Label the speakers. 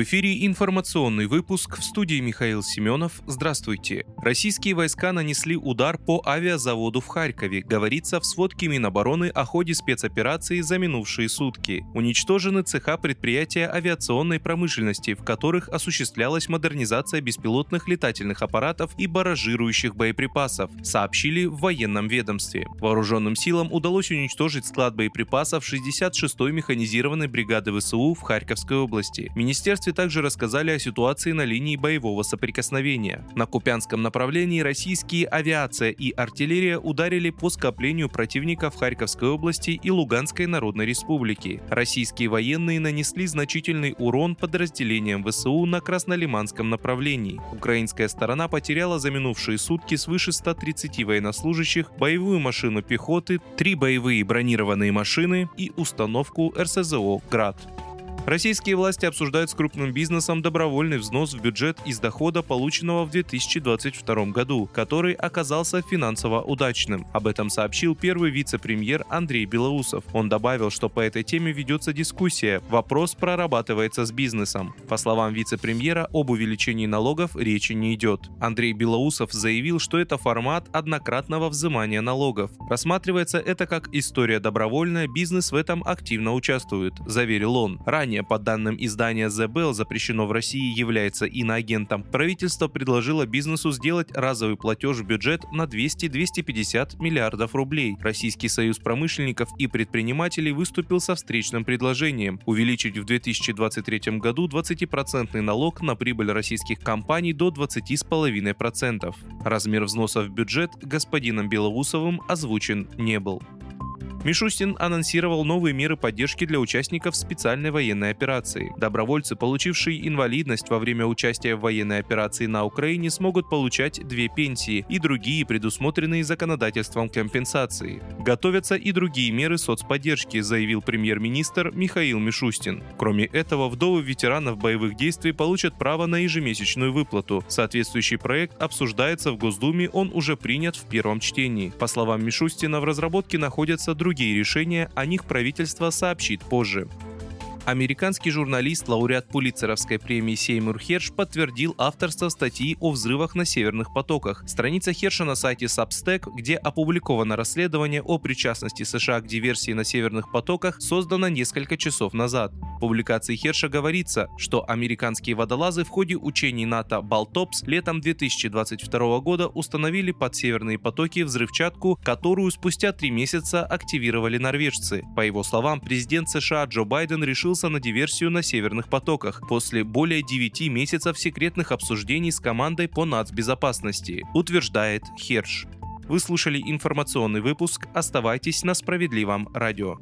Speaker 1: В эфире информационный выпуск в студии Михаил Семенов. Здравствуйте. Российские войска нанесли удар по авиазаводу в Харькове, говорится в сводке Минобороны о ходе спецоперации за минувшие сутки. Уничтожены цеха предприятия авиационной промышленности, в которых осуществлялась модернизация беспилотных летательных аппаратов и баражирующих боеприпасов, сообщили в военном ведомстве. Вооруженным силам удалось уничтожить склад боеприпасов 66-й механизированной бригады ВСУ в Харьковской области. Министерство министерстве также рассказали о ситуации на линии боевого соприкосновения. На Купянском направлении российские авиация и артиллерия ударили по скоплению противника в Харьковской области и Луганской Народной Республике. Российские военные нанесли значительный урон подразделениям ВСУ на Краснолиманском направлении. Украинская сторона потеряла за минувшие сутки свыше 130 военнослужащих, боевую машину пехоты, три боевые бронированные машины и установку РСЗО «Град». Российские власти обсуждают с крупным бизнесом добровольный взнос в бюджет из дохода, полученного в 2022 году, который оказался финансово удачным. Об этом сообщил первый вице-премьер Андрей Белоусов. Он добавил, что по этой теме ведется дискуссия. Вопрос прорабатывается с бизнесом. По словам вице-премьера, об увеличении налогов речи не идет. Андрей Белоусов заявил, что это формат однократного взимания налогов. Рассматривается это как история добровольная, бизнес в этом активно участвует, заверил он. Ранее Ранее, по данным издания The Bell, запрещено в России является иноагентом. Правительство предложило бизнесу сделать разовый платеж в бюджет на 200-250 миллиардов рублей. Российский союз промышленников и предпринимателей выступил со встречным предложением увеличить в 2023 году 20% налог на прибыль российских компаний до 20,5%. Размер взноса в бюджет господином Белоусовым озвучен не был. Мишустин анонсировал новые меры поддержки для участников специальной военной операции. Добровольцы, получившие инвалидность во время участия в военной операции на Украине, смогут получать две пенсии и другие предусмотренные законодательством компенсации. Готовятся и другие меры соцподдержки, заявил премьер-министр Михаил Мишустин. Кроме этого, вдовы ветеранов боевых действий получат право на ежемесячную выплату. Соответствующий проект обсуждается в Госдуме, он уже принят в первом чтении. По словам Мишустина, в разработке находятся другие Другие решения о них правительство сообщит позже. Американский журналист, лауреат Пулитцеровской премии Сеймур Херш подтвердил авторство статьи о взрывах на северных потоках. Страница Херша на сайте Substack, где опубликовано расследование о причастности США к диверсии на северных потоках, создано несколько часов назад. В публикации Херша говорится, что американские водолазы в ходе учений НАТО «Балтопс» летом 2022 года установили под северные потоки взрывчатку, которую спустя три месяца активировали норвежцы. По его словам, президент США Джо Байден решил решился на диверсию на северных потоках после более 9 месяцев секретных обсуждений с командой по нацбезопасности, утверждает Херш. Вы слушали информационный выпуск. Оставайтесь на справедливом радио.